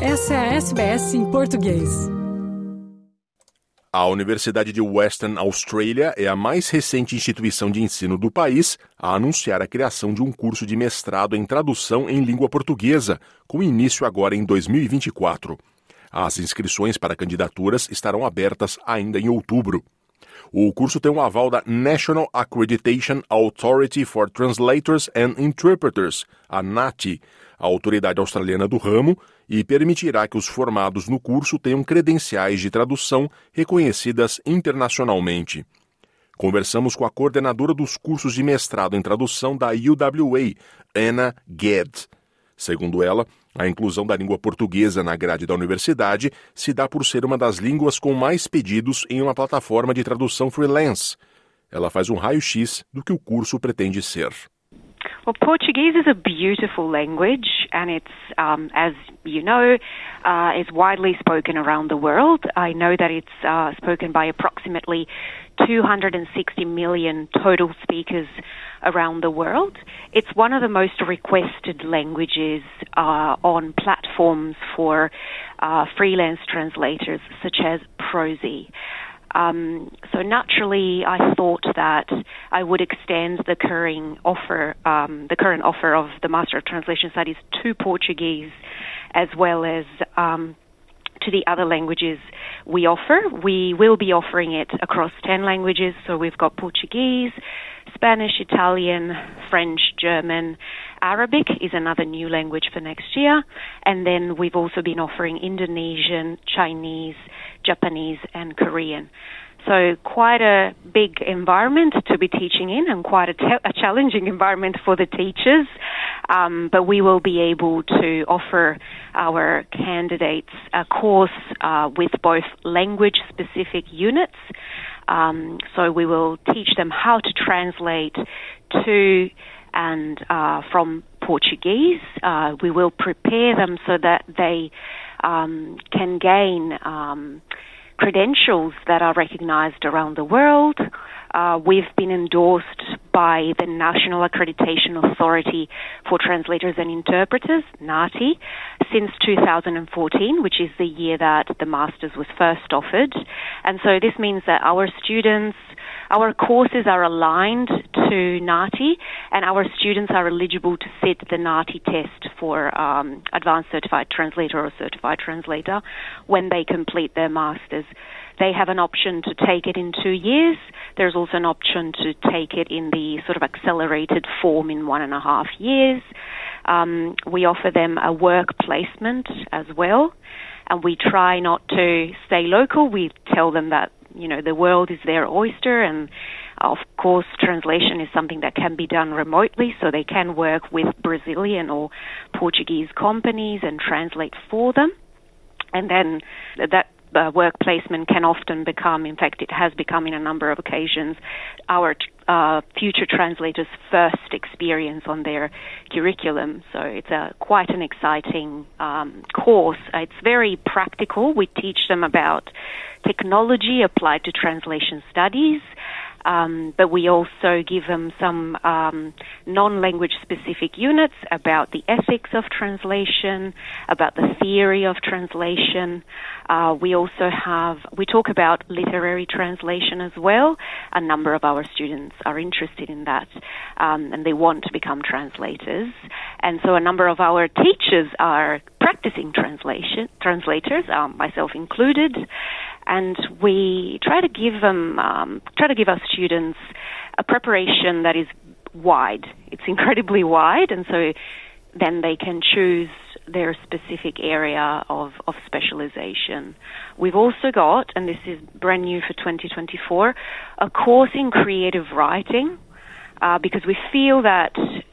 Essa é a SBS em português. A Universidade de Western Australia é a mais recente instituição de ensino do país a anunciar a criação de um curso de mestrado em tradução em língua portuguesa, com início agora em 2024. As inscrições para candidaturas estarão abertas ainda em outubro. O curso tem um aval da National Accreditation Authority for Translators and Interpreters, a NATI, a autoridade australiana do ramo, e permitirá que os formados no curso tenham credenciais de tradução reconhecidas internacionalmente. Conversamos com a coordenadora dos cursos de mestrado em tradução da UWA, Anna Gedd. Segundo ela, a inclusão da língua portuguesa na grade da universidade se dá por ser uma das línguas com mais pedidos em uma plataforma de tradução freelance. Ela faz um raio-x do que o curso pretende ser. Well, Portuguese is a beautiful language, and it's, um, as you know, uh, is widely spoken around the world. I know that it's uh, spoken by approximately 260 million total speakers around the world. It's one of the most requested languages uh, on platforms for uh, freelance translators, such as Prosy. Um, so naturally, I thought that I would extend the current offer, um, the current offer of the Master of Translation Studies to Portuguese, as well as um, to the other languages we offer. We will be offering it across 10 languages, so we've got Portuguese, Spanish, Italian, French, German, Arabic is another new language for next year, and then we've also been offering Indonesian, Chinese, Japanese, and Korean. So quite a big environment to be teaching in, and quite a, te- a challenging environment for the teachers. Um, but we will be able to offer our candidates a course uh, with both language-specific units. Um, so we will teach them how to translate to and uh, from Portuguese. Uh, we will prepare them so that they um, can gain um, credentials that are recognized around the world. Uh, we've been endorsed by the National Accreditation Authority for Translators and Interpreters, NATI, since 2014, which is the year that the Masters was first offered. And so this means that our students, our courses are aligned to NATI, and our students are eligible to sit the NATI test for um, Advanced Certified Translator or Certified Translator when they complete their Masters. They have an option to take it in two years. There's also an option to take it in the sort of accelerated form in one and a half years. Um, we offer them a work placement as well, and we try not to stay local. We tell them that you know the world is their oyster, and of course, translation is something that can be done remotely, so they can work with Brazilian or Portuguese companies and translate for them. And then that uh, work placement can often become, in fact, it has become in a number of occasions, our uh, future translators' first experience on their curriculum. So it's a quite an exciting um, course. It's very practical. We teach them about technology applied to translation studies. Um, but we also give them some um, non language specific units about the ethics of translation, about the theory of translation. Uh, we also have, we talk about literary translation as well. A number of our students are interested in that um, and they want to become translators. And so a number of our teachers are practicing translation, translators, um, myself included and we try to give them, um, try to give our students a preparation that is wide. It's incredibly wide, and so then they can choose their specific area of, of specialization. We've also got, and this is brand new for 2024, a course in creative writing. Uh, because we feel that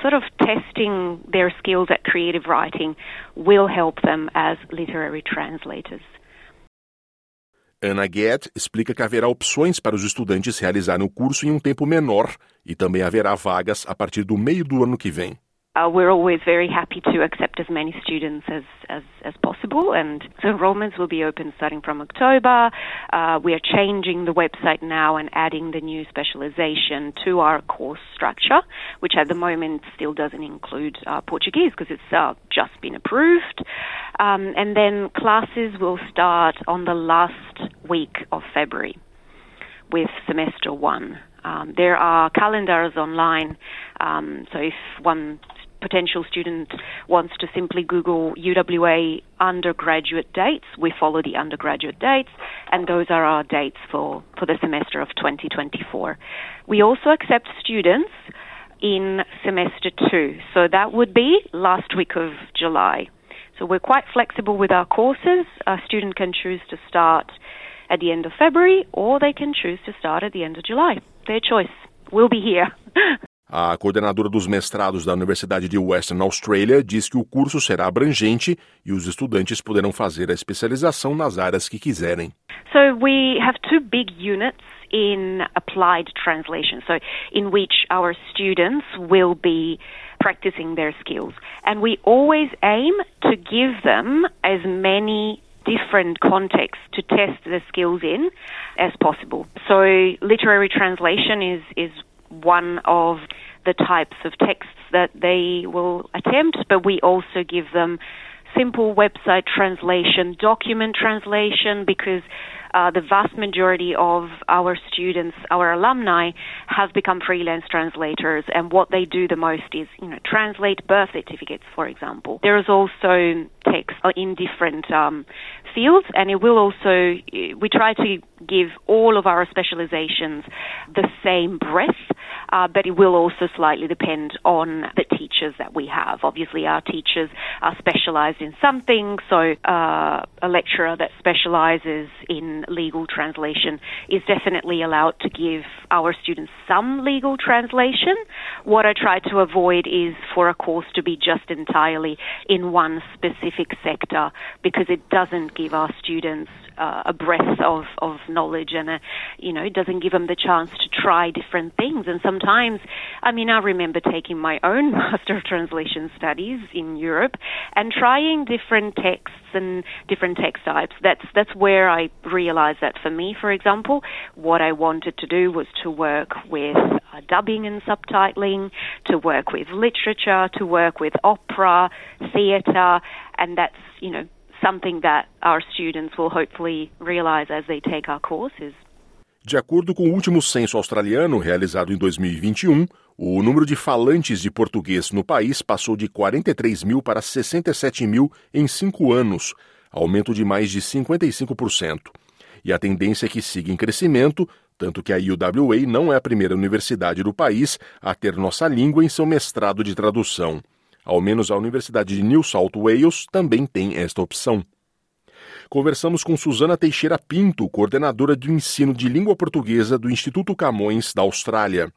sort of testing their skills at creative writing will help them as literary translators. Ana Guet explica que haverá opções para os estudantes realizarem o curso em um tempo menor e também haverá vagas a partir do meio do ano que vem. Uh, we're always very happy to accept as many students as, as, as possible, and so enrollments will be open starting from October. Uh, we are changing the website now and adding the new specialization to our course structure, which at the moment still doesn't include uh, Portuguese because it's uh, just been approved. Um, and then classes will start on the last week of February with semester one. Um, there are calendars online, um, so if one potential student wants to simply Google UWA undergraduate dates, we follow the undergraduate dates, and those are our dates for, for the semester of 2024. We also accept students in semester two, so that would be last week of July. So we're quite flexible with our courses. A student can choose to start at the end of February or they can choose to start at the end of July. Their choice. We'll be here. A coordenadora dos mestrados da Universidade de Western Australia diz que o curso será abrangente e os estudantes poderão fazer a especialização nas áreas que quiserem. So we have two big units in applied translation, so in which our students will be practicing their skills. And we always aim to give them as many different contexts to test the skills in as possible. So literary translation is, is one of the types of texts that they will attempt, but we also give them simple website translation, document translation, because uh, the vast majority of our students, our alumni, have become freelance translators, and what they do the most is, you know, translate birth certificates, for example. There is also text in different um, fields, and it will also. We try to give all of our specializations the same breadth, uh, but it will also slightly depend on the teachers that we have. Obviously, our teachers are specialized in something, so uh, a lecturer that specializes in legal translation is definitely allowed to give our students some legal translation. What I try to avoid is for a course to be just entirely in one specific sector because it doesn't give our students uh, a breadth of, of knowledge and a, you know, it doesn't give them the chance to try different things. And sometimes, I mean, I remember taking my own Master of Translation studies in Europe and trying different texts and different text types. That's that's where I realized that for me, for example, what I wanted to do was to work with uh, dubbing and subtitling, to work with literature, to work with opera, theatre, and that's you know something that our students will hopefully realize as they take our courses. De acordo com o último censo australiano, realizado em 2021, o número de falantes de português no país passou de 43 mil para 67 mil em cinco anos, aumento de mais de 55%. E a tendência é que siga em crescimento, tanto que a UWA não é a primeira universidade do país a ter nossa língua em seu mestrado de tradução. Ao menos a Universidade de New South Wales também tem esta opção. Conversamos com Susana Teixeira Pinto, coordenadora do ensino de língua portuguesa do Instituto Camões da Austrália.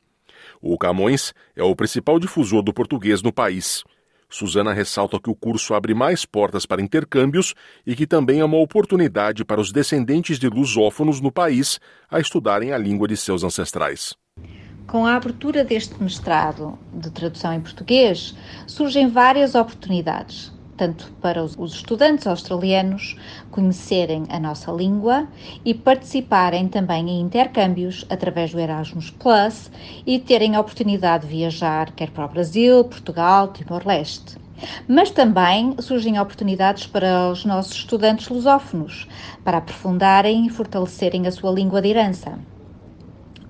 O Camões é o principal difusor do português no país. Susana ressalta que o curso abre mais portas para intercâmbios e que também é uma oportunidade para os descendentes de lusófonos no país a estudarem a língua de seus ancestrais. Com a abertura deste mestrado de tradução em português, surgem várias oportunidades, tanto para os estudantes australianos conhecerem a nossa língua e participarem também em intercâmbios através do Erasmus Plus e terem a oportunidade de viajar quer para o Brasil, Portugal, Timor-Leste. Mas também surgem oportunidades para os nossos estudantes lusófonos para aprofundarem e fortalecerem a sua língua de herança.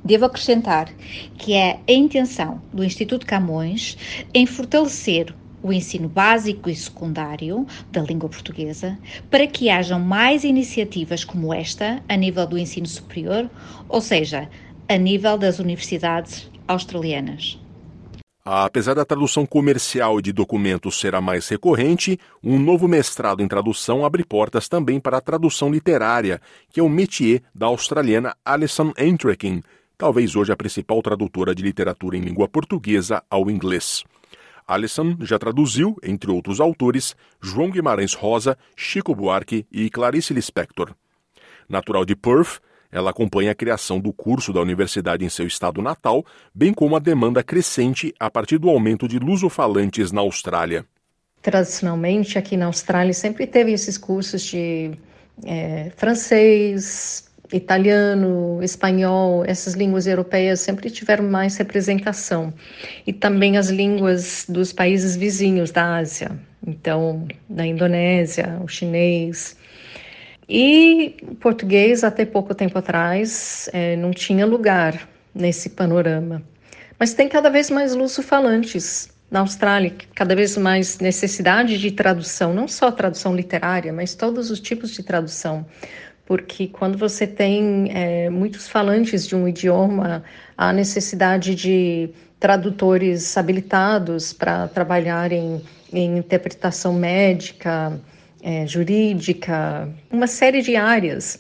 Devo acrescentar que é a intenção do Instituto Camões em fortalecer o ensino básico e secundário da língua portuguesa para que hajam mais iniciativas como esta a nível do ensino superior, ou seja, a nível das universidades australianas. Apesar da tradução comercial de documentos ser a mais recorrente, um novo mestrado em tradução abre portas também para a tradução literária, que é o métier da australiana Alison Entrekin, talvez hoje a principal tradutora de literatura em língua portuguesa ao inglês. Alison já traduziu, entre outros autores, João Guimarães Rosa, Chico Buarque e Clarice Lispector. Natural de Perth, Ela acompanha a criação do curso da universidade em seu estado natal, bem como a demanda crescente a partir do aumento de lusofalantes na Austrália. Tradicionalmente, aqui na Austrália, sempre teve esses cursos de é, francês, italiano, espanhol, essas línguas europeias sempre tiveram mais representação. E também as línguas dos países vizinhos da Ásia, então, da Indonésia, o chinês. E português, até pouco tempo atrás, é, não tinha lugar nesse panorama. Mas tem cada vez mais luso-falantes na Austrália, cada vez mais necessidade de tradução, não só tradução literária, mas todos os tipos de tradução. Porque quando você tem é, muitos falantes de um idioma, há necessidade de tradutores habilitados para trabalhar em, interpretação médica, é, jurídica, uma série de áreas.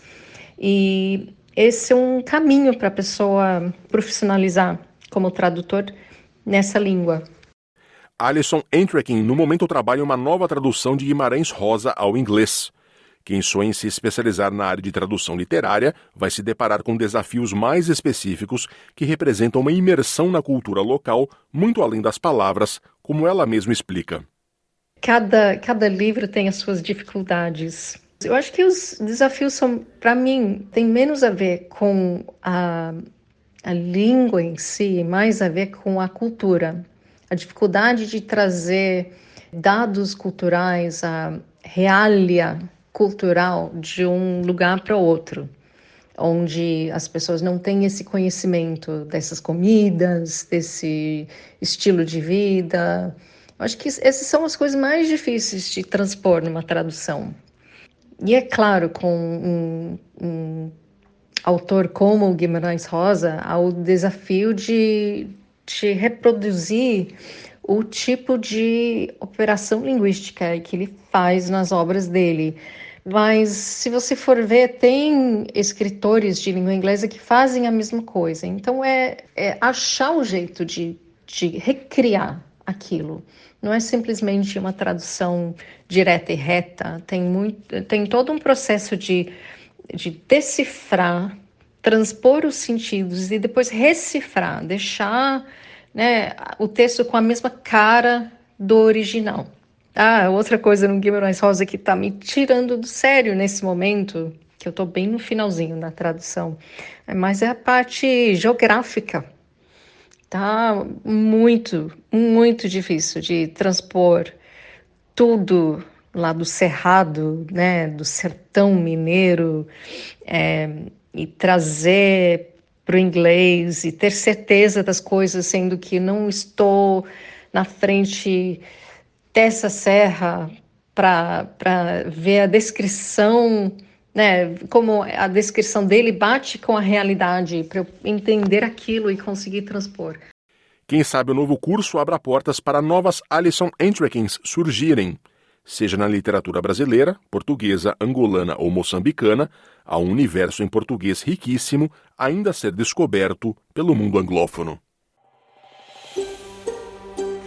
E esse é um caminho para a pessoa profissionalizar como tradutor nessa língua. Alison Entrekin, no momento, trabalha uma nova tradução de Guimarães Rosa ao inglês. Quem sonha em se especializar na área de tradução literária vai se deparar com desafios mais específicos que representam uma imersão na cultura local, muito além das palavras, como ela mesma explica. Cada, cada livro tem as suas dificuldades. Eu acho que os desafios são, para mim, tem menos a ver com a, a língua em si, mais a ver com a cultura a dificuldade de trazer dados culturais, a realia cultural de um lugar para outro, onde as pessoas não têm esse conhecimento dessas comidas, desse estilo de vida. Eu acho que essas são as coisas mais difíceis de transpor numa tradução. E é claro, com um, um autor como Guimarães Rosa, há o desafio de de reproduzir o tipo de operação linguística que ele faz nas obras dele. Mas se você for ver, tem escritores de língua inglesa que fazem a mesma coisa. Então é, é achar o jeito de, de recriar aquilo. Não é simplesmente uma tradução direta e reta. Tem, muito, tem todo um processo de, de decifrar transpor os sentidos e depois recifrar, deixar né, o texto com a mesma cara do original. Ah, outra coisa no Guimarães Rosa que está me tirando do sério nesse momento, que eu estou bem no finalzinho da tradução, mas é a parte geográfica. Tá muito, muito difícil de transpor tudo lá do cerrado, né, do sertão mineiro, é, e trazer para o inglês e ter certeza das coisas, sendo que não estou na frente dessa serra para ver a descrição, né, como a descrição dele bate com a realidade, para eu entender aquilo e conseguir transpor. Quem sabe o novo curso abra portas para novas Alison Entrekins surgirem seja na literatura brasileira, portuguesa, angolana ou moçambicana, há um universo em português riquíssimo ainda a ser descoberto pelo mundo anglófono.